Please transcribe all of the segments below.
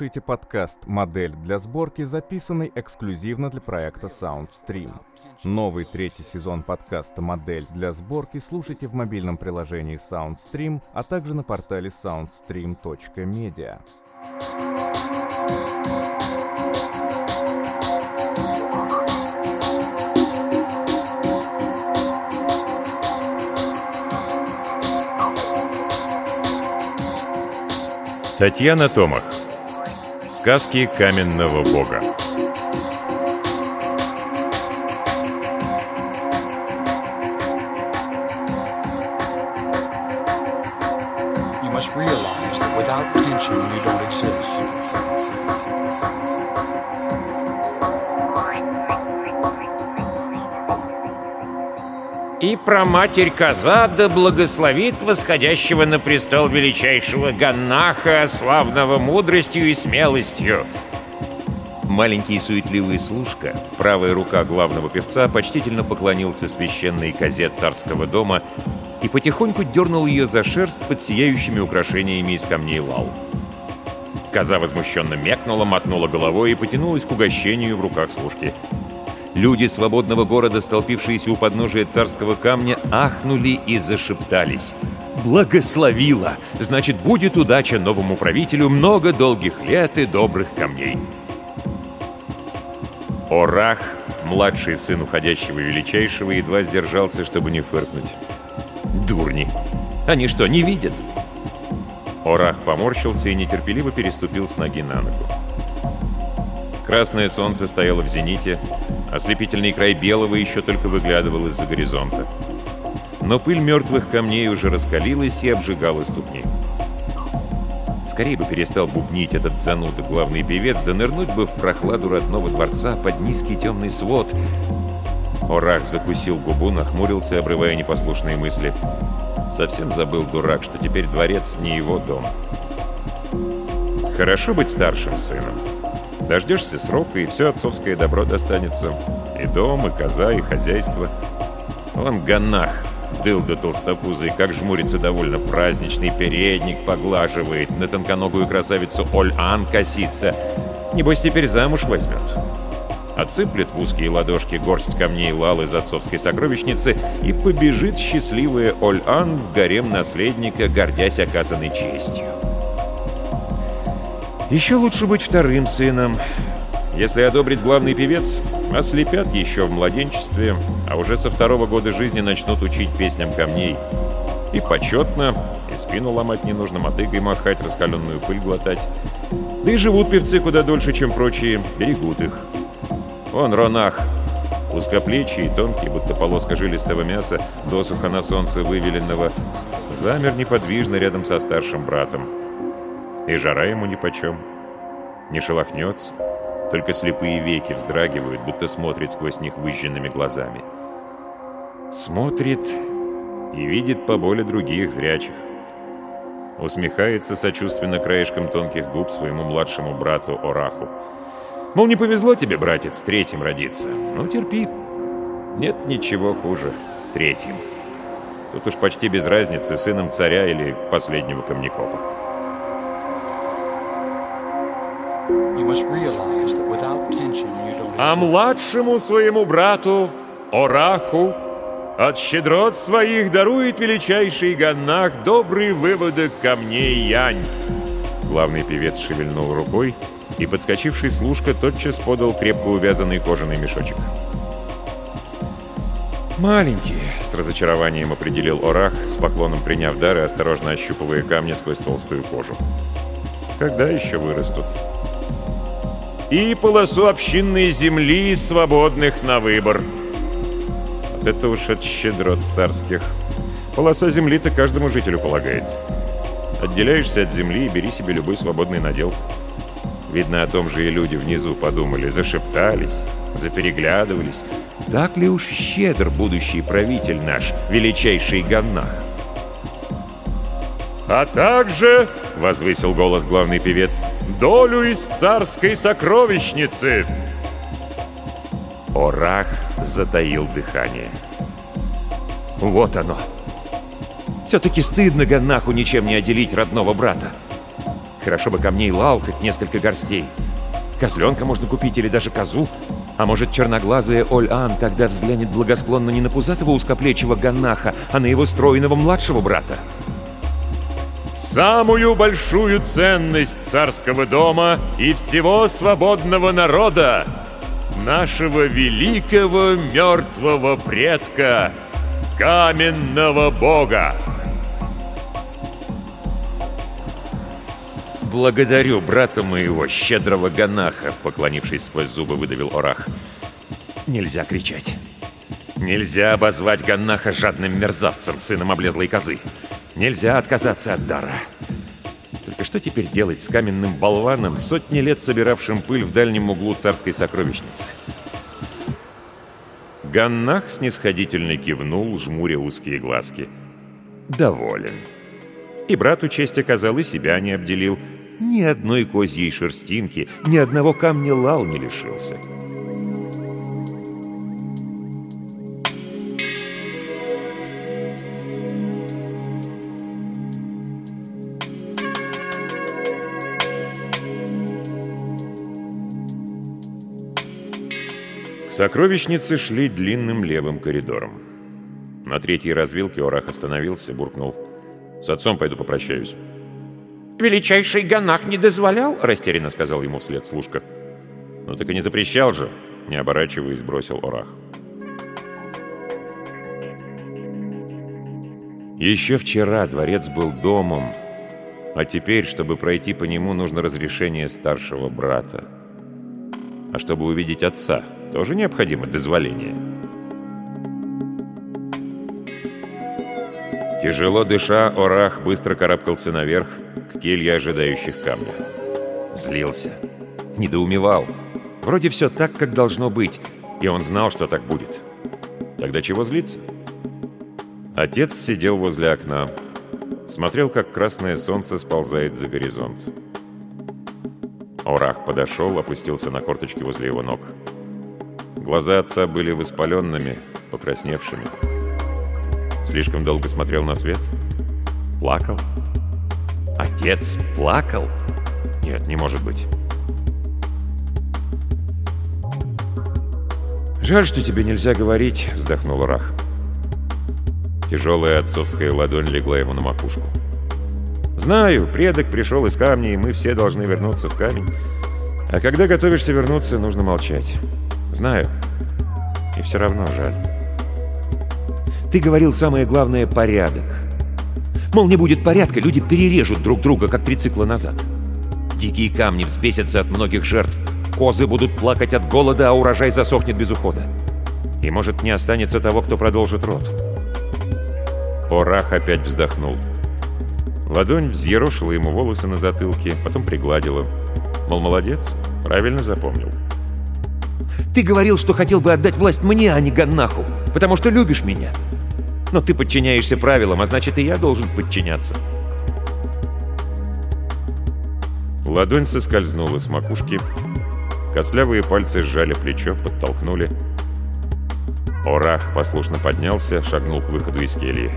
слушаете подкаст «Модель для сборки», записанный эксклюзивно для проекта SoundStream. Новый третий сезон подкаста «Модель для сборки» слушайте в мобильном приложении SoundStream, а также на портале soundstream.media. Татьяна Томах. Сказки каменного бога. You must realize that without tension, you don't exist. И про матерь Коза да благословит восходящего на престол величайшего Ганнаха, славного мудростью и смелостью. Маленький суетливый служка, правая рука главного певца, почтительно поклонился священной козе царского дома и потихоньку дернул ее за шерсть под сияющими украшениями из камней лал. Коза возмущенно мекнула, мотнула головой и потянулась к угощению в руках служки. Люди свободного города, столпившиеся у подножия царского камня, ахнули и зашептались. «Благословила! Значит, будет удача новому правителю много долгих лет и добрых камней!» Орах, младший сын уходящего величайшего, едва сдержался, чтобы не фыркнуть. «Дурни! Они что, не видят?» Орах поморщился и нетерпеливо переступил с ноги на ногу. Красное солнце стояло в зените, ослепительный край белого еще только выглядывал из-за горизонта. Но пыль мертвых камней уже раскалилась и обжигала ступни. Скорее бы перестал бубнить этот зануда главный певец, да нырнуть бы в прохладу родного дворца под низкий темный свод. Орах закусил губу, нахмурился, обрывая непослушные мысли. Совсем забыл дурак, что теперь дворец не его дом. Хорошо быть старшим сыном. Дождешься срока, и все отцовское добро достанется. И дом, и коза, и хозяйство. Он ганах, дылда толстопузый, как жмурится довольно праздничный передник, поглаживает, на тонконогую красавицу Оль-Ан косится. Небось, теперь замуж возьмет. Отсыплет в узкие ладошки горсть камней лал из отцовской сокровищницы и побежит счастливая Оль-Ан в гарем наследника, гордясь оказанной честью. Еще лучше быть вторым сыном. Если одобрит главный певец, ослепят еще в младенчестве, а уже со второго года жизни начнут учить песням камней. И почетно, и спину ломать не нужно, мотыгой махать, раскаленную пыль глотать. Да и живут певцы куда дольше, чем прочие, берегут их. Он Ронах, узкоплечий тонкий, будто полоска жилистого мяса, досуха на солнце вывеленного, замер неподвижно рядом со старшим братом. И жара ему нипочем. Не шелохнется, только слепые веки вздрагивают, будто смотрит сквозь них выжженными глазами. Смотрит и видит по боли других зрячих. Усмехается сочувственно краешком тонких губ своему младшему брату Ораху. Мол, не повезло тебе, братец, третьим родиться. Ну, терпи. Нет ничего хуже третьим. Тут уж почти без разницы, сыном царя или последнего камнекопа. А младшему своему брату, Ораху, от щедрот своих дарует величайший Ганнах добрый выводок камней Янь. Главный певец шевельнул рукой, и подскочивший служка тотчас подал крепко увязанный кожаный мешочек. «Маленький», — с разочарованием определил Орах, с поклоном приняв дар и осторожно ощупывая камни сквозь толстую кожу. «Когда еще вырастут?» И полосу общинной земли, свободных на выбор. Вот это уж от щедрот царских. Полоса земли-то каждому жителю полагается. Отделяешься от земли и бери себе любой свободный надел. Видно, о том же и люди внизу подумали, зашептались, запереглядывались. Так ли уж щедр будущий правитель наш, величайший Ганнах? «А также, — возвысил голос главный певец, — долю из царской сокровищницы!» Орах затаил дыхание. «Вот оно! Все-таки стыдно Ганнаху ничем не отделить родного брата. Хорошо бы камней лал хоть несколько горстей. Козленка можно купить или даже козу. А может, черноглазая Оль-Ан тогда взглянет благосклонно не на пузатого узкоплечего Ганнаха, а на его стройного младшего брата? Самую большую ценность царского дома и всего свободного народа нашего великого мертвого предка, каменного бога. «Благодарю брата моего, щедрого Ганаха», — поклонившись сквозь зубы, выдавил Орах. «Нельзя кричать. Нельзя обозвать Ганнаха жадным мерзавцем, сыном облезлой козы. Нельзя отказаться от дара. Только что теперь делать с каменным болваном, сотни лет собиравшим пыль в дальнем углу царской сокровищницы?» Ганнах снисходительно кивнул, жмуря узкие глазки. «Доволен». И брату честь оказал, и себя не обделил. Ни одной козьей шерстинки, ни одного камня лал не лишился. К сокровищнице шли длинным левым коридором. На третьей развилке Орах остановился, буркнул. «С отцом пойду попрощаюсь». Величайший Ганах не дозволял? — растерянно сказал ему вслед служка. «Ну так и не запрещал же!» — не оборачиваясь, бросил Орах. Еще вчера дворец был домом, а теперь, чтобы пройти по нему, нужно разрешение старшего брата. А чтобы увидеть отца, тоже необходимо дозволение. Тяжело дыша, Орах быстро карабкался наверх, к келье ожидающих камня. Злился. Недоумевал. Вроде все так, как должно быть, и он знал, что так будет. Тогда чего злиться? Отец сидел возле окна, смотрел, как красное солнце сползает за горизонт. Орах подошел, опустился на корточки возле его ног. Глаза отца были воспаленными, покрасневшими. Слишком долго смотрел на свет? Плакал? Отец плакал? Нет, не может быть. «Жаль, что тебе нельзя говорить», — вздохнул Рах. Тяжелая отцовская ладонь легла ему на макушку. «Знаю, предок пришел из камня, и мы все должны вернуться в камень. А когда готовишься вернуться, нужно молчать. Знаю. И все равно жаль. Ты говорил самое главное — порядок. Мол, не будет порядка, люди перережут друг друга, как три цикла назад. Дикие камни взбесятся от многих жертв. Козы будут плакать от голода, а урожай засохнет без ухода. И, может, не останется того, кто продолжит род. Орах опять вздохнул. Ладонь взъерошила ему волосы на затылке, потом пригладила. Мол, молодец, правильно запомнил. «Ты говорил, что хотел бы отдать власть мне, а не Ганнаху, потому что любишь меня. Но ты подчиняешься правилам, а значит и я должен подчиняться. Ладонь соскользнула с макушки. Костлявые пальцы сжали плечо, подтолкнули. Орах послушно поднялся, шагнул к выходу из кельи.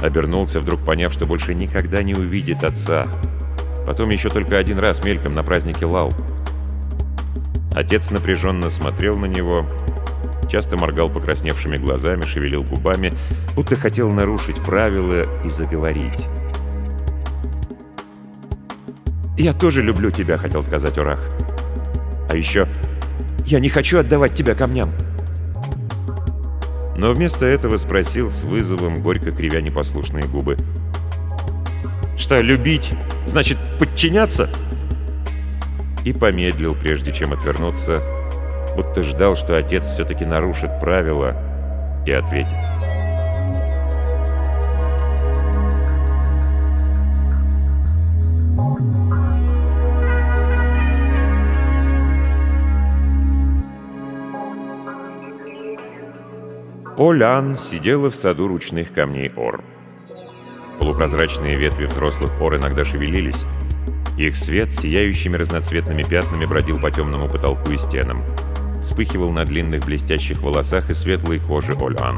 Обернулся, вдруг поняв, что больше никогда не увидит отца. Потом еще только один раз мельком на празднике Лал. Отец напряженно смотрел на него, часто моргал покрасневшими глазами, шевелил губами, будто хотел нарушить правила и заговорить. «Я тоже люблю тебя», — хотел сказать Урах. «А еще я не хочу отдавать тебя камням». Но вместо этого спросил с вызовом, горько кривя непослушные губы. «Что, любить? Значит, подчиняться?» И помедлил, прежде чем отвернуться, будто ждал, что отец все-таки нарушит правила и ответит. Олян сидела в саду ручных камней Ор. Полупрозрачные ветви взрослых Ор иногда шевелились. Их свет сияющими разноцветными пятнами бродил по темному потолку и стенам. Вспыхивал на длинных блестящих волосах и светлой коже Олян.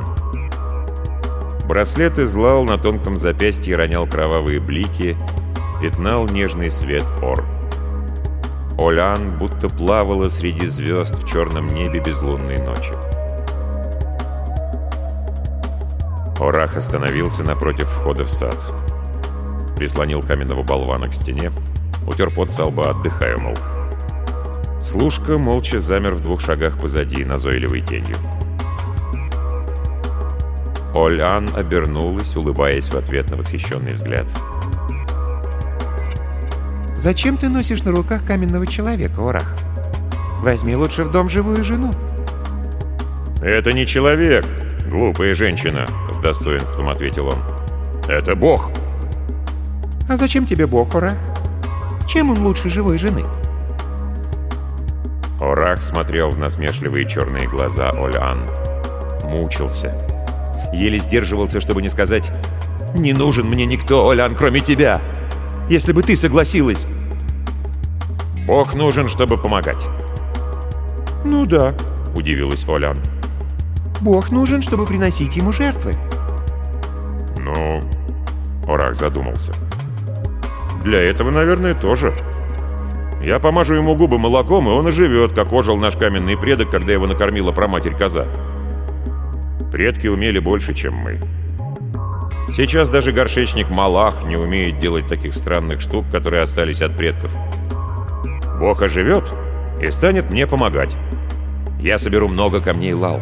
Браслет излал на тонком запястье ронял кровавые блики, пятнал нежный свет Ор. Олян будто плавала среди звезд в черном небе безлунной ночи. Орах остановился напротив входа в сад. Прислонил каменного болвана к стене, утер пот со лба, отдыхая, мол. Служка молча замер в двух шагах позади, назойливой тенью. Олян обернулась, улыбаясь в ответ на восхищенный взгляд. «Зачем ты носишь на руках каменного человека, Орах? Возьми лучше в дом живую жену». «Это не человек, глупая женщина», — с достоинством ответил он. «Это бог». «А зачем тебе бог, Орах? Чем он лучше живой жены?» Орах смотрел в насмешливые черные глаза Олян. Мучился. Еле сдерживался, чтобы не сказать «Не нужен мне никто, Олян, кроме тебя! Если бы ты согласилась!» «Бог нужен, чтобы помогать!» «Ну да», — удивилась Олян. «Бог нужен, чтобы приносить ему жертвы». «Ну...» — Орах задумался. «Для этого, наверное, тоже. Я помажу ему губы молоком, и он оживет, как ожил наш каменный предок, когда его накормила проматерь коза. Предки умели больше, чем мы. Сейчас даже горшечник Малах не умеет делать таких странных штук, которые остались от предков. Бог оживет и станет мне помогать. Я соберу много камней лал.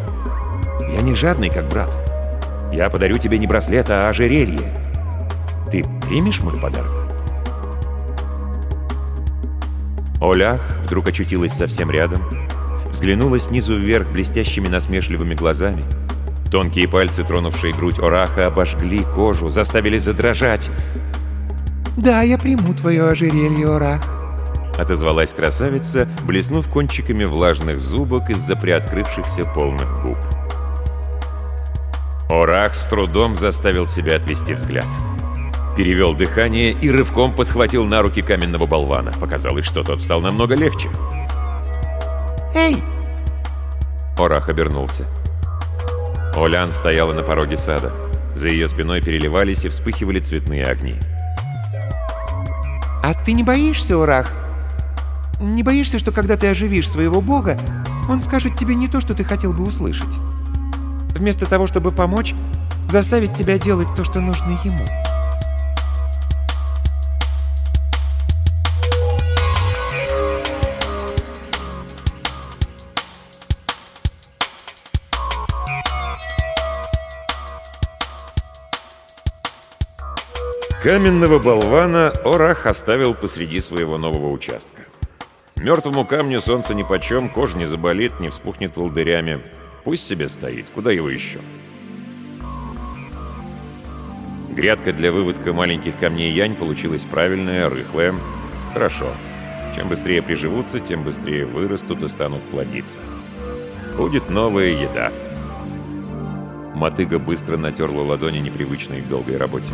Я не жадный, как брат. Я подарю тебе не браслет, а ожерелье. Ты примешь мой подарок? Олях вдруг очутилась совсем рядом, взглянула снизу вверх блестящими насмешливыми глазами. Тонкие пальцы, тронувшие грудь Ораха, обожгли кожу, заставили задрожать. «Да, я приму твое ожерелье, Орах», — отозвалась красавица, блеснув кончиками влажных зубок из-за приоткрывшихся полных губ. Орах с трудом заставил себя отвести взгляд. Перевел дыхание и рывком подхватил на руки каменного болвана. Показалось, что тот стал намного легче. «Эй!» Орах обернулся. Олян стояла на пороге сада. За ее спиной переливались и вспыхивали цветные огни. «А ты не боишься, Орах? Не боишься, что когда ты оживишь своего бога, он скажет тебе не то, что ты хотел бы услышать? Вместо того, чтобы помочь, заставить тебя делать то, что нужно ему?» Каменного болвана Орах оставил посреди своего нового участка. Мертвому камню солнце нипочем, кожа не заболит, не вспухнет волдырями. Пусть себе стоит, куда его еще? Грядка для выводка маленьких камней янь получилась правильная, рыхлая. Хорошо. Чем быстрее приживутся, тем быстрее вырастут и станут плодиться. Будет новая еда. Мотыга быстро натерла ладони, непривычной к долгой работе.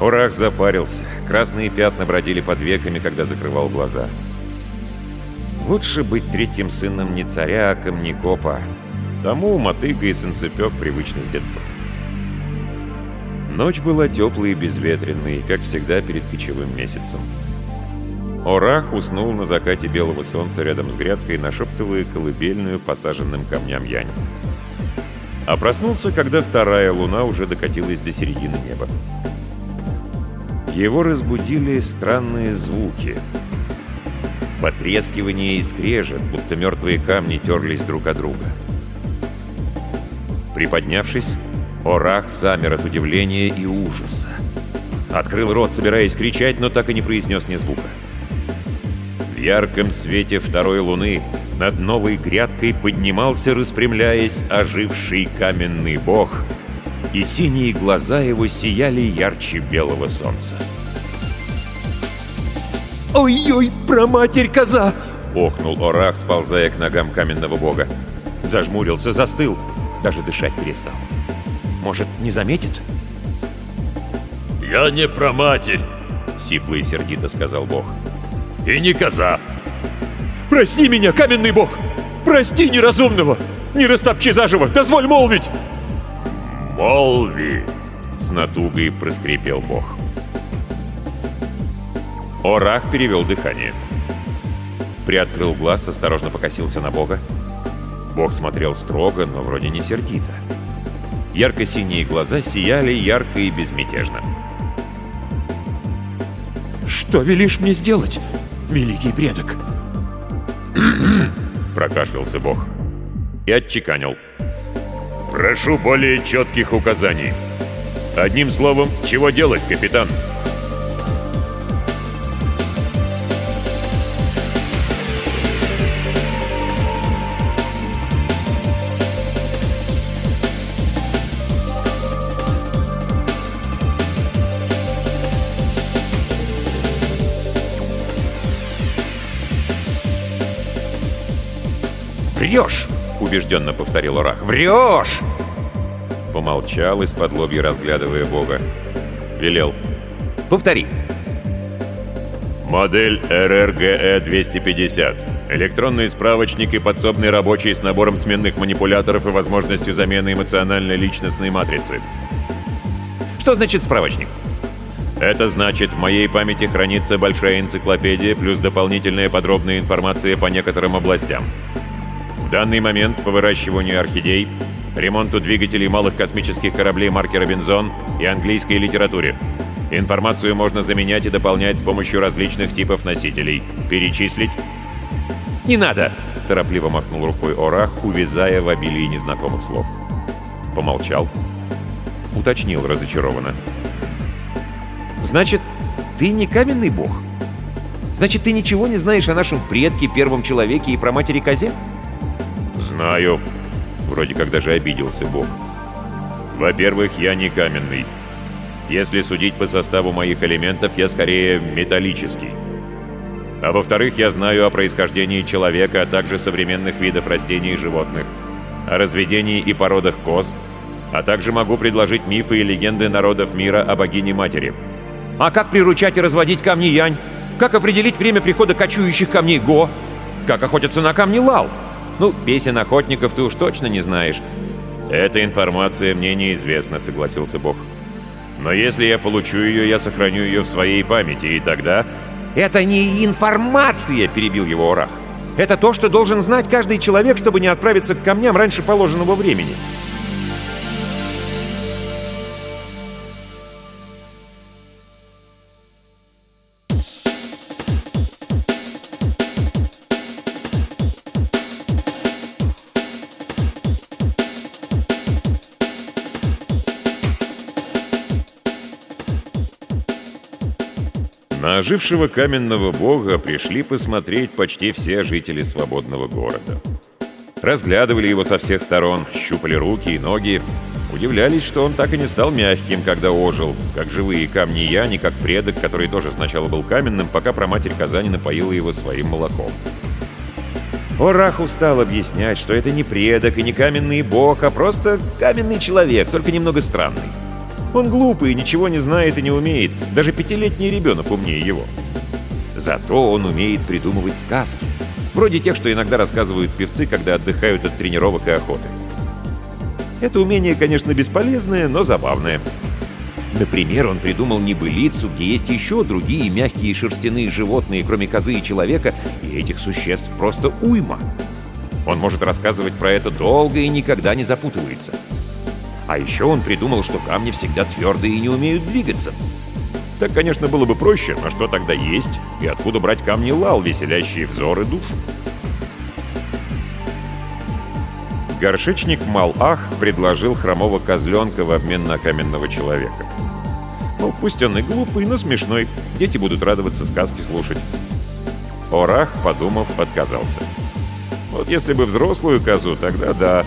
Урах запарился. Красные пятна бродили под веками, когда закрывал глаза. Лучше быть третьим сыном не царя, а камнекопа. Тому мотыга и санцепек привычны с детства. Ночь была теплой и безветренной, как всегда перед кочевым месяцем. Орах уснул на закате белого солнца рядом с грядкой, нашептывая колыбельную посаженным камням янь. А проснулся, когда вторая луна уже докатилась до середины неба. Его разбудили странные звуки. Потрескивание и скрежет, будто мертвые камни терлись друг от друга. Приподнявшись, Орах замер от удивления и ужаса. Открыл рот, собираясь кричать, но так и не произнес ни звука. В ярком свете второй луны над новой грядкой поднимался, распрямляясь, оживший каменный бог — и синие глаза его сияли ярче белого солнца. «Ой-ой, проматерь коза!» — охнул Орах, сползая к ногам каменного бога. Зажмурился, застыл. Даже дышать перестал. Может, не заметит? «Я не про матерь», — сипло и сердито сказал Бог. «И не коза». «Прости меня, каменный Бог! Прости неразумного! Не растопчи заживо! Дозволь молвить!» «Молви!» — с натугой проскрипел Бог. Орах перевел дыхание. Приоткрыл глаз, осторожно покосился на Бога. Бог смотрел строго, но вроде не сердито. Ярко-синие глаза сияли ярко и безмятежно. «Что велишь мне сделать, великий предок?» Прокашлялся Бог и отчеканил. «Прошу более четких указаний. Одним словом, чего делать, капитан?» «Врешь!» — убежденно повторил Орах. «Врешь!» Помолчал из-под лобья, разглядывая Бога. Велел. «Повтори!» Модель РРГЭ-250. Электронный справочник и подсобный рабочий с набором сменных манипуляторов и возможностью замены эмоциональной личностной матрицы. «Что значит справочник?» Это значит, в моей памяти хранится большая энциклопедия плюс дополнительная подробная информация по некоторым областям. В данный момент по выращиванию орхидей, ремонту двигателей малых космических кораблей марки «Робинзон» и английской литературе. Информацию можно заменять и дополнять с помощью различных типов носителей. Перечислить? «Не надо!» — торопливо махнул рукой Орах, увязая в обилии незнакомых слов. Помолчал. Уточнил разочарованно. «Значит, ты не каменный бог? Значит, ты ничего не знаешь о нашем предке, первом человеке и про матери козе?» «Знаю». Вроде как даже обиделся Бог. «Во-первых, я не каменный. Если судить по составу моих элементов, я скорее металлический. А во-вторых, я знаю о происхождении человека, а также современных видов растений и животных, о разведении и породах коз, а также могу предложить мифы и легенды народов мира о богине-матери. А как приручать и разводить камни Янь? Как определить время прихода кочующих камней Го? Как охотятся на камни Лал? Ну, песен охотников ты уж точно не знаешь. Эта информация мне неизвестна, согласился Бог. Но если я получу ее, я сохраню ее в своей памяти, и тогда... «Это не информация!» — перебил его Орах. «Это то, что должен знать каждый человек, чтобы не отправиться к камням раньше положенного времени». Ожившего каменного бога пришли посмотреть почти все жители свободного города. Разглядывали его со всех сторон, щупали руки и ноги, удивлялись, что он так и не стал мягким, когда ожил, как живые камни Яни, как предок, который тоже сначала был каменным, пока проматерь Казани напоила его своим молоком. Орах устал объяснять, что это не предок и не каменный бог, а просто каменный человек, только немного странный. Он глупый, ничего не знает и не умеет. Даже пятилетний ребенок умнее его. Зато он умеет придумывать сказки. Вроде тех, что иногда рассказывают певцы, когда отдыхают от тренировок и охоты. Это умение, конечно, бесполезное, но забавное. Например, он придумал небылицу, где есть еще другие мягкие шерстяные животные, кроме козы и человека, и этих существ просто уйма. Он может рассказывать про это долго и никогда не запутывается. А еще он придумал, что камни всегда твердые и не умеют двигаться. Так, конечно, было бы проще, но что тогда есть и откуда брать камни лал, веселящие взоры душ? Горшечник Малах предложил хромого козленка в обмен на каменного человека. Ну, пусть он и глупый, но смешной. Дети будут радоваться сказки слушать. Орах, подумав, отказался. Вот если бы взрослую козу, тогда да.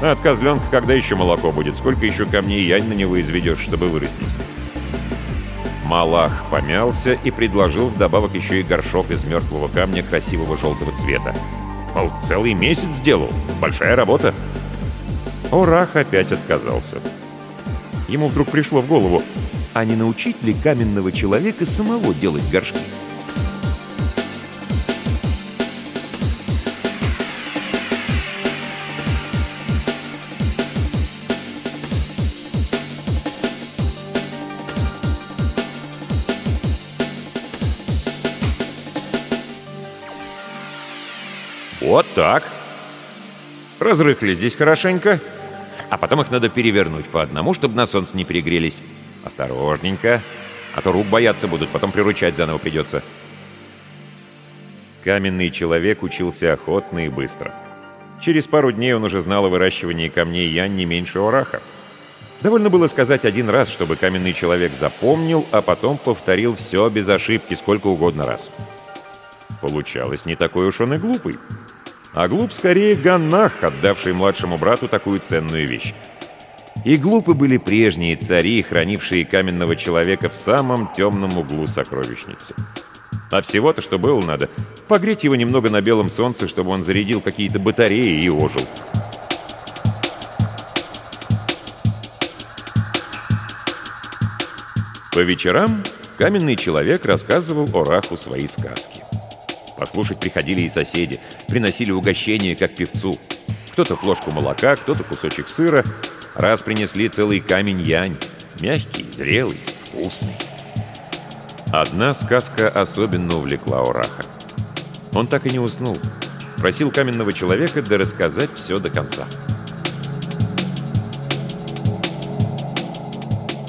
А от козленка когда еще молоко будет? Сколько еще камней янь на него изведешь, чтобы вырастить? Малах помялся и предложил вдобавок еще и горшок из мертвого камня красивого желтого цвета. Мол, целый месяц сделал. Большая работа. Орах опять отказался. Ему вдруг пришло в голову, а не научить ли каменного человека самого делать горшки? Вот так. Разрыхли здесь хорошенько, а потом их надо перевернуть по одному, чтобы на солнце не перегрелись. Осторожненько, а то рук бояться будут, потом приручать заново придется. Каменный человек учился охотно и быстро. Через пару дней он уже знал о выращивании камней Ян не меньше Ораха. Довольно было сказать один раз, чтобы каменный человек запомнил, а потом повторил все без ошибки сколько угодно раз. Получалось, не такой уж он и глупый. А глуп скорее Ганнах, отдавший младшему брату такую ценную вещь. И глупы были прежние цари, хранившие каменного человека в самом темном углу сокровищницы. А всего-то, что было надо, погреть его немного на белом солнце, чтобы он зарядил какие-то батареи и ожил. По вечерам каменный человек рассказывал Ораху свои сказки. Послушать приходили и соседи, приносили угощение, как певцу. Кто-то флошку молока, кто-то кусочек сыра. Раз принесли целый камень янь. Мягкий, зрелый, вкусный. Одна сказка особенно увлекла Ораха. Он так и не уснул. Просил каменного человека да рассказать все до конца.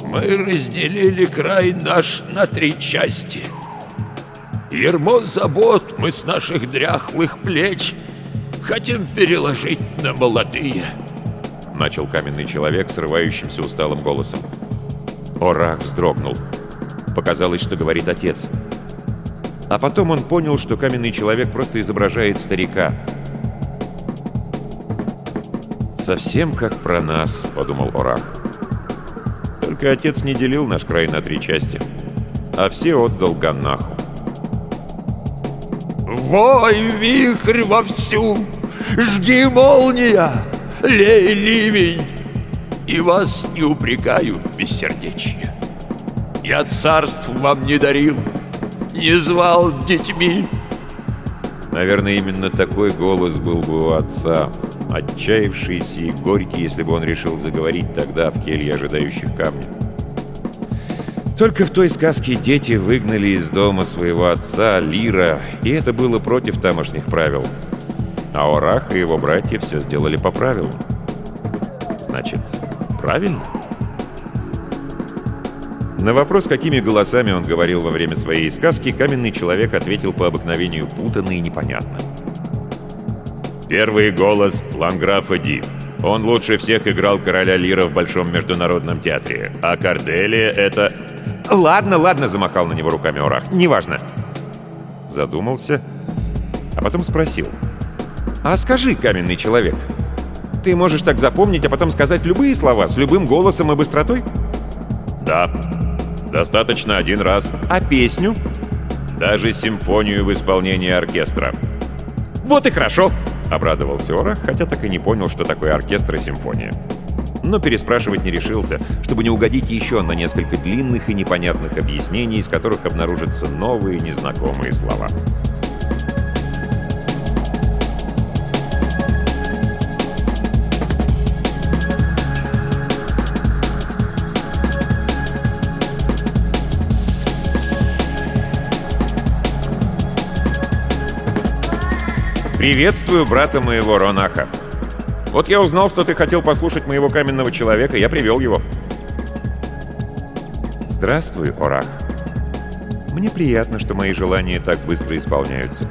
Мы разделили край наш на три части — Ермо забот мы с наших дряхлых плеч хотим переложить на молодые. Начал каменный человек срывающимся усталым голосом. Орах вздрогнул. Показалось, что говорит отец. А потом он понял, что каменный человек просто изображает старика. «Совсем как про нас», — подумал Орах. «Только отец не делил наш край на три части, а все отдал Ганнаху. Вой, вихрь вовсю, жги молния, лей ливень, И вас не упрекаю в бессердечье. Я царств вам не дарил, не звал детьми. Наверное, именно такой голос был бы у отца, отчаявшийся и горький, если бы он решил заговорить тогда в келье ожидающих камня. Только в той сказке дети выгнали из дома своего отца Лира, и это было против тамошних правил. А Орах и его братья все сделали по правилам. Значит, правильно? На вопрос, какими голосами он говорил во время своей сказки, каменный человек ответил по обыкновению путанно и непонятно. Первый голос Ланграфа Ди. Он лучше всех играл короля Лира в Большом международном театре. А Корделия — это «Ладно, ладно», — замахал на него руками Орах. «Неважно». Задумался, а потом спросил. «А скажи, каменный человек, ты можешь так запомнить, а потом сказать любые слова с любым голосом и быстротой?» «Да, достаточно один раз». «А песню?» «Даже симфонию в исполнении оркестра». «Вот и хорошо», — обрадовался Орах, хотя так и не понял, что такое оркестр и симфония но переспрашивать не решился, чтобы не угодить еще на несколько длинных и непонятных объяснений, из которых обнаружатся новые незнакомые слова. «Приветствую брата моего Ронаха», вот я узнал, что ты хотел послушать моего каменного человека, я привел его. Здравствуй, Орах. Мне приятно, что мои желания так быстро исполняются.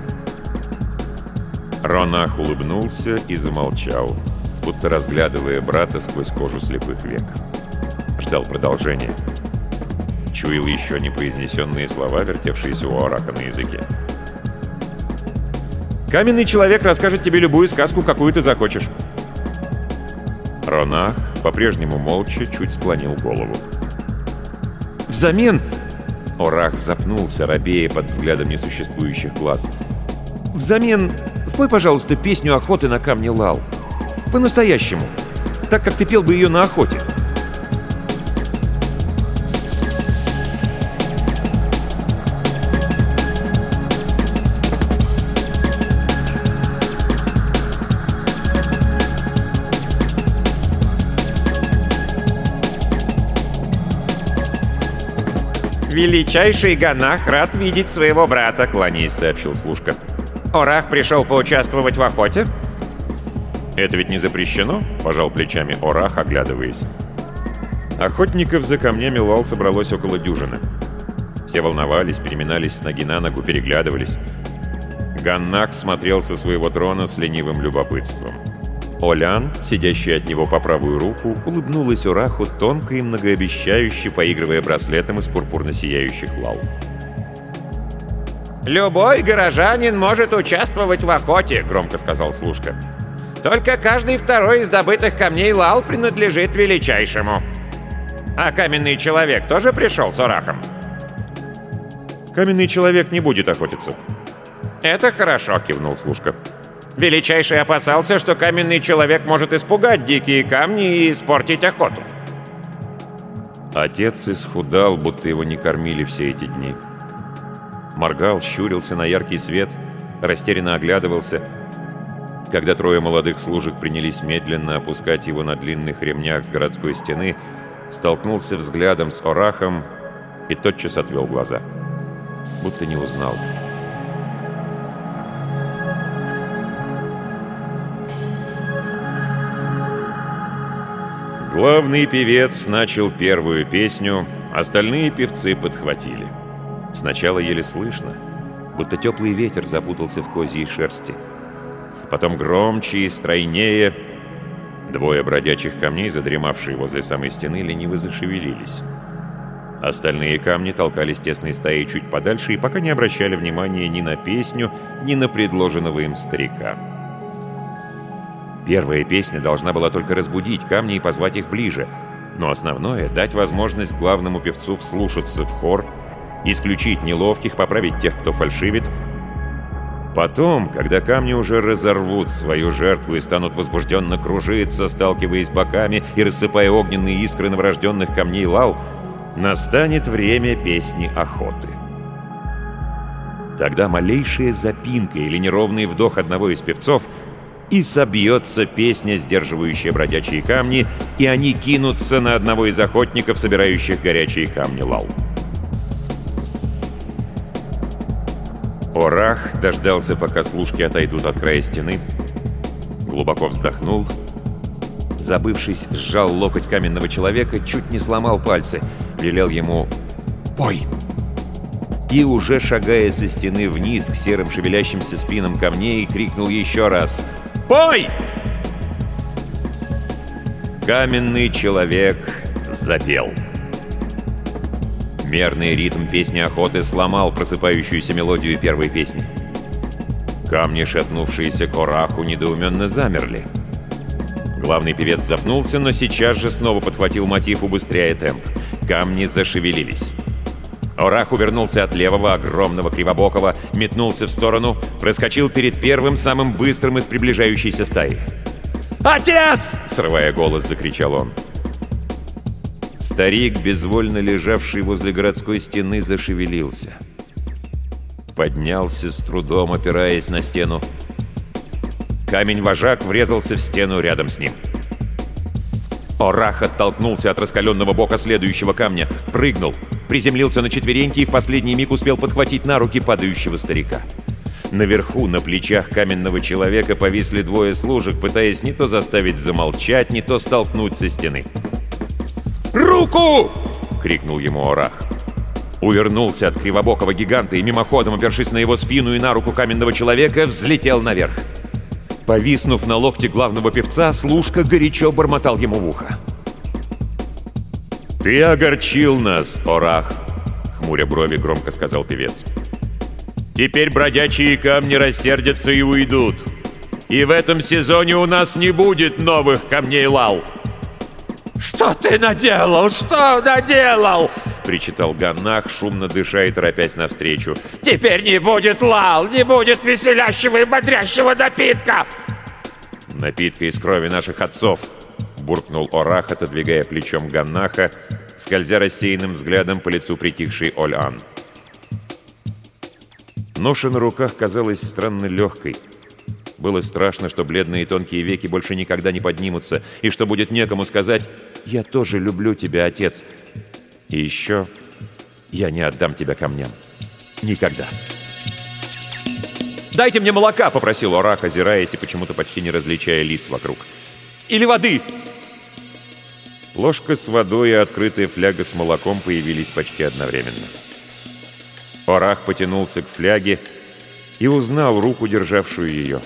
Ронах улыбнулся и замолчал, будто разглядывая брата сквозь кожу слепых век. Ждал продолжения. Чуял еще непроизнесенные слова, вертевшиеся у Ораха на языке. «Каменный человек расскажет тебе любую сказку, какую ты захочешь. Ронах, по-прежнему молча, чуть склонил голову. «Взамен...» Орах запнулся, робея под взглядом несуществующих глаз. «Взамен... Спой, пожалуйста, песню охоты на камне Лал. По-настоящему. так как ты пел бы ее на охоте. «Величайший Ганах рад видеть своего брата», — кланяясь, сообщил служка. «Орах пришел поучаствовать в охоте?» «Это ведь не запрещено?» — пожал плечами Орах, оглядываясь. Охотников за камнями Лал собралось около дюжины. Все волновались, переминались с ноги на ногу, переглядывались. Ганнак смотрел со своего трона с ленивым любопытством. Олян, сидящая от него по правую руку, улыбнулась Ураху тонко и многообещающе, поигрывая браслетом из пурпурно сияющих лал. «Любой горожанин может участвовать в охоте», — громко сказал служка. «Только каждый второй из добытых камней лал принадлежит величайшему». «А каменный человек тоже пришел с Орахом?» «Каменный человек не будет охотиться». «Это хорошо», — кивнул служка. Величайший опасался, что каменный человек может испугать дикие камни и испортить охоту. Отец исхудал, будто его не кормили все эти дни. Моргал, щурился на яркий свет, растерянно оглядывался. Когда трое молодых служек принялись медленно опускать его на длинных ремнях с городской стены, столкнулся взглядом с Орахом и тотчас отвел глаза. Будто не узнал. Главный певец начал первую песню, остальные певцы подхватили. Сначала еле слышно, будто теплый ветер запутался в козьей шерсти. Потом громче и стройнее. Двое бродячих камней, задремавшие возле самой стены, лениво зашевелились. Остальные камни толкались тесной стаей чуть подальше и пока не обращали внимания ни на песню, ни на предложенного им старика. Первая песня должна была только разбудить камни и позвать их ближе, но основное — дать возможность главному певцу вслушаться в хор, исключить неловких, поправить тех, кто фальшивит. Потом, когда камни уже разорвут свою жертву и станут возбужденно кружиться, сталкиваясь боками и рассыпая огненные искры новорожденных камней лал, настанет время песни охоты. Тогда малейшая запинка или неровный вдох одного из певцов — и собьется песня, сдерживающая бродячие камни, и они кинутся на одного из охотников, собирающих горячие камни лал. Орах дождался, пока служки отойдут от края стены, глубоко вздохнул, забывшись, сжал локоть каменного человека, чуть не сломал пальцы, велел ему «Пой!» И уже шагая со стены вниз к серым шевелящимся спинам камней, крикнул еще раз Пой!» Каменный человек запел. Мерный ритм песни охоты сломал просыпающуюся мелодию первой песни. Камни, шатнувшиеся к ораху, недоуменно замерли. Главный певец запнулся, но сейчас же снова подхватил мотив, убыстряя темп. Камни зашевелились. Орах увернулся от левого, огромного кривобокого, метнулся в сторону, проскочил перед первым, самым быстрым из приближающейся стаи. «Отец!» — срывая голос, закричал он. Старик, безвольно лежавший возле городской стены, зашевелился. Поднялся с трудом, опираясь на стену. Камень-вожак врезался в стену рядом с ним. Орах оттолкнулся от раскаленного бока следующего камня, прыгнул — приземлился на четвереньки и в последний миг успел подхватить на руки падающего старика. Наверху, на плечах каменного человека, повисли двое служек, пытаясь не то заставить замолчать, не то столкнуть со стены. «Руку!» — крикнул ему Орах. Увернулся от кривобокого гиганта и мимоходом, опершись на его спину и на руку каменного человека, взлетел наверх. Повиснув на локте главного певца, служка горячо бормотал ему в ухо. «Ты огорчил нас, Орах!» — хмуря брови громко сказал певец. «Теперь бродячие камни рассердятся и уйдут. И в этом сезоне у нас не будет новых камней лал!» «Что ты наделал? Что наделал?» — причитал Ганнах, шумно дыша и торопясь навстречу. «Теперь не будет лал, не будет веселящего и бодрящего напитка!» «Напитка из крови наших отцов!» буркнул Орах, отодвигая плечом Ганнаха, скользя рассеянным взглядом по лицу притихшей Оль-Ан. Ноша на руках казалась странно легкой. Было страшно, что бледные тонкие веки больше никогда не поднимутся, и что будет некому сказать «Я тоже люблю тебя, отец». И еще «Я не отдам тебя камням. Никогда». «Дайте мне молока!» — попросил Орах, озираясь и почему-то почти не различая лиц вокруг. «Или воды!» Ложка с водой и открытая фляга с молоком появились почти одновременно. Орах потянулся к фляге и узнал руку, державшую ее.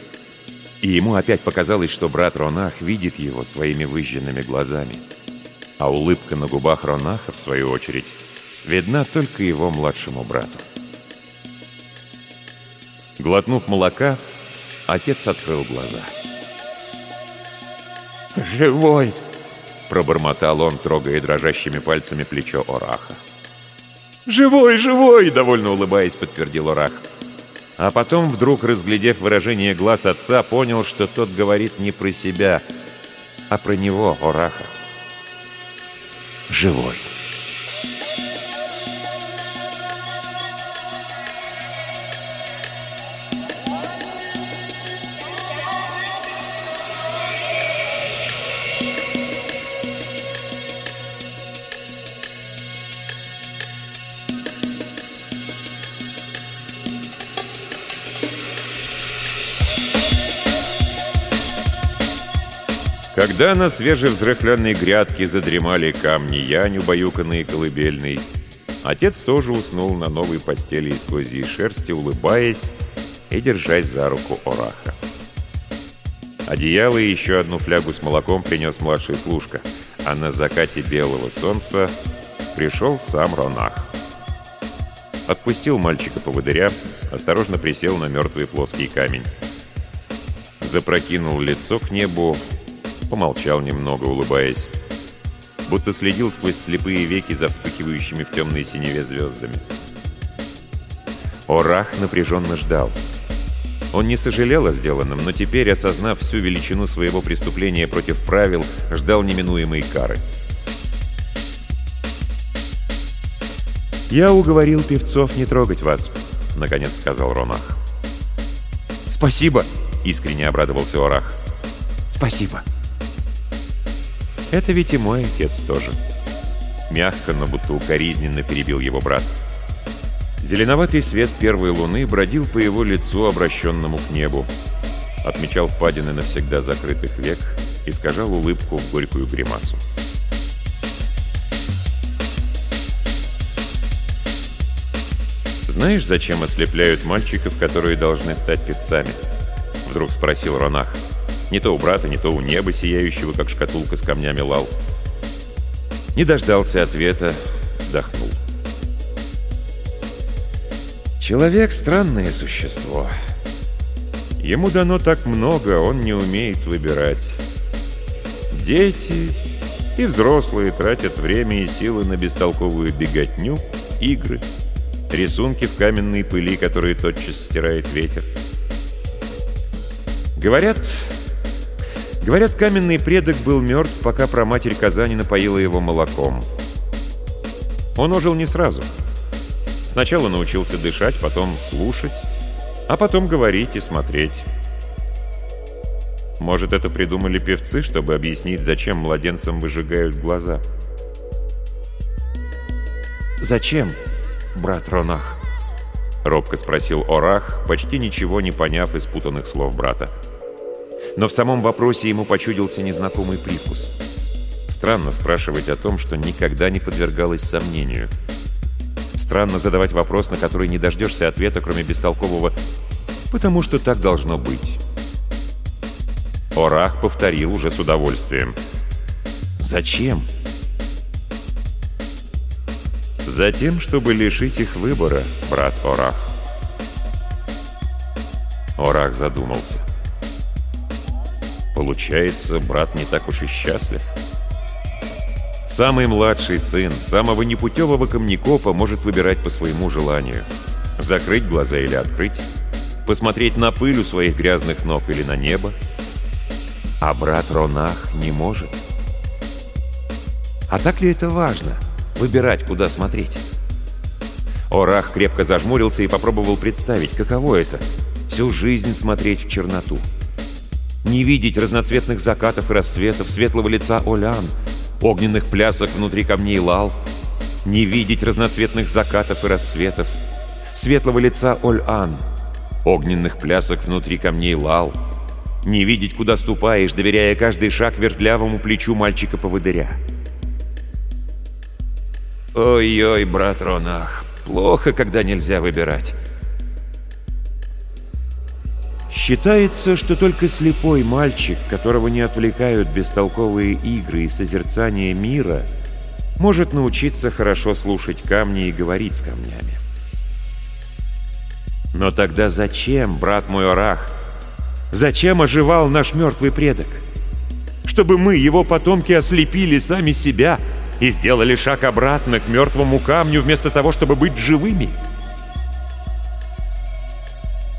И ему опять показалось, что брат Ронах видит его своими выжженными глазами. А улыбка на губах Ронаха, в свою очередь, видна только его младшему брату. Глотнув молока, отец открыл глаза. «Живой!» — пробормотал он, трогая дрожащими пальцами плечо Ораха. «Живой, живой!» — довольно улыбаясь, подтвердил Орах. А потом, вдруг разглядев выражение глаз отца, понял, что тот говорит не про себя, а про него, Ораха. «Живой!» Когда на свежевзрыхленной грядке задремали камни Янь, убаюканные колыбельной, отец тоже уснул на новой постели из козьей шерсти, улыбаясь и держась за руку Ораха. Одеяло и еще одну флягу с молоком принес младший служка, а на закате белого солнца пришел сам Ронах. Отпустил мальчика-поводыря, осторожно присел на мертвый плоский камень. Запрокинул лицо к небу, Помолчал немного, улыбаясь. Будто следил сквозь слепые веки за вспыхивающими в темной синеве звездами. Орах напряженно ждал. Он не сожалел о сделанном, но теперь, осознав всю величину своего преступления против правил, ждал неминуемой кары. «Я уговорил певцов не трогать вас», — наконец сказал Ронах. «Спасибо!» — искренне обрадовался Орах. «Спасибо!» Это ведь и мой отец тоже. Мягко, но будто укоризненно перебил его брат. Зеленоватый свет первой луны бродил по его лицу, обращенному к небу. Отмечал впадины навсегда закрытых век, искажал улыбку в горькую гримасу. «Знаешь, зачем ослепляют мальчиков, которые должны стать певцами?» Вдруг спросил Ронах. Не то у брата, не то у неба, сияющего, как шкатулка с камнями лал. Не дождался ответа, вздохнул. Человек — странное существо. Ему дано так много, он не умеет выбирать. Дети и взрослые тратят время и силы на бестолковую беготню, игры, рисунки в каменной пыли, которые тотчас стирает ветер. Говорят, Говорят, каменный предок был мертв, пока проматерь Казани напоила его молоком. Он ожил не сразу. Сначала научился дышать, потом слушать, а потом говорить и смотреть. Может, это придумали певцы, чтобы объяснить, зачем младенцам выжигают глаза? «Зачем, брат Ронах?» — робко спросил Орах, почти ничего не поняв из путанных слов брата но в самом вопросе ему почудился незнакомый привкус. Странно спрашивать о том, что никогда не подвергалось сомнению. Странно задавать вопрос, на который не дождешься ответа, кроме бестолкового «потому что так должно быть». Орах повторил уже с удовольствием. «Зачем?» «Затем, чтобы лишить их выбора, брат Орах». Орах задумался. Получается, брат не так уж и счастлив. Самый младший сын самого непутевого камнекопа может выбирать по своему желанию. Закрыть глаза или открыть. Посмотреть на пыль у своих грязных ног или на небо. А брат Ронах не может. А так ли это важно? Выбирать, куда смотреть? Орах крепко зажмурился и попробовал представить, каково это — всю жизнь смотреть в черноту. Не видеть разноцветных закатов и рассветов, светлого лица Олян, огненных плясок внутри камней Лал, не видеть разноцветных закатов и рассветов, светлого лица Оль-Ан, огненных плясок внутри камней Лал, не видеть, куда ступаешь, доверяя каждый шаг вертлявому плечу мальчика-поводыря. Ой-ой, брат Ронах, плохо, когда нельзя выбирать. Считается, что только слепой мальчик, которого не отвлекают бестолковые игры и созерцание мира, может научиться хорошо слушать камни и говорить с камнями. Но тогда зачем, брат мой Орах, зачем оживал наш мертвый предок? Чтобы мы, его потомки, ослепили сами себя и сделали шаг обратно к мертвому камню, вместо того, чтобы быть живыми?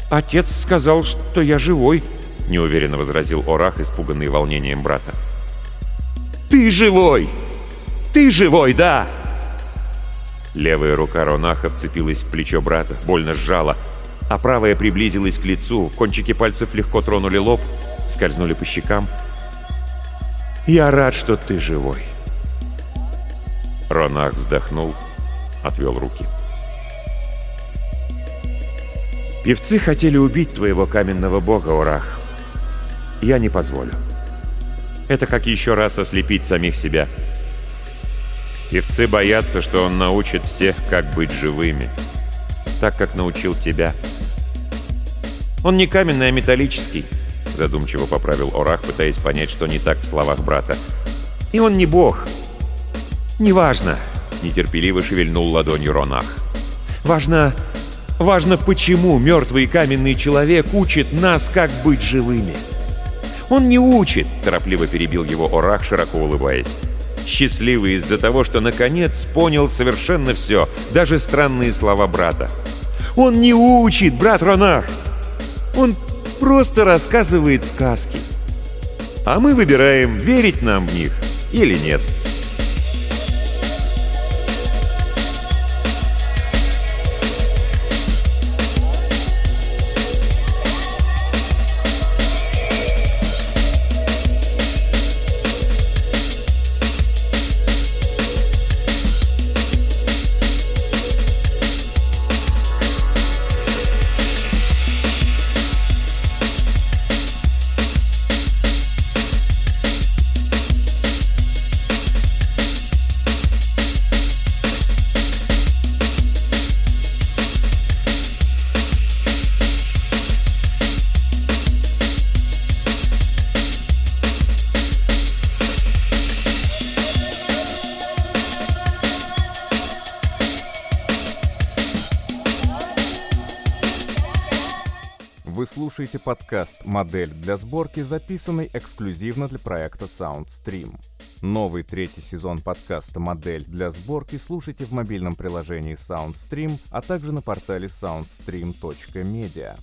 «Отец сказал, что я живой», — неуверенно возразил Орах, испуганный волнением брата. «Ты живой! Ты живой, да!» Левая рука Ронаха вцепилась в плечо брата, больно сжала, а правая приблизилась к лицу, кончики пальцев легко тронули лоб, скользнули по щекам. «Я рад, что ты живой!» Ронах вздохнул, отвел руки. Певцы хотели убить твоего каменного бога, Урах. Я не позволю. Это как еще раз ослепить самих себя. Певцы боятся, что он научит всех, как быть живыми. Так, как научил тебя. Он не каменный, а металлический, задумчиво поправил Орах, пытаясь понять, что не так в словах брата. И он не бог. Неважно, нетерпеливо шевельнул ладонью Ронах. Важно, Важно, почему мертвый каменный человек учит нас, как быть живыми. Он не учит, торопливо перебил его Орах, широко улыбаясь. Счастливый из-за того, что наконец понял совершенно все, даже странные слова брата. Он не учит, брат Ронах. Он просто рассказывает сказки. А мы выбираем, верить нам в них или нет. — подкаст «Модель для сборки», записанный эксклюзивно для проекта SoundStream. Новый третий сезон подкаста «Модель для сборки» слушайте в мобильном приложении SoundStream, а также на портале soundstream.media.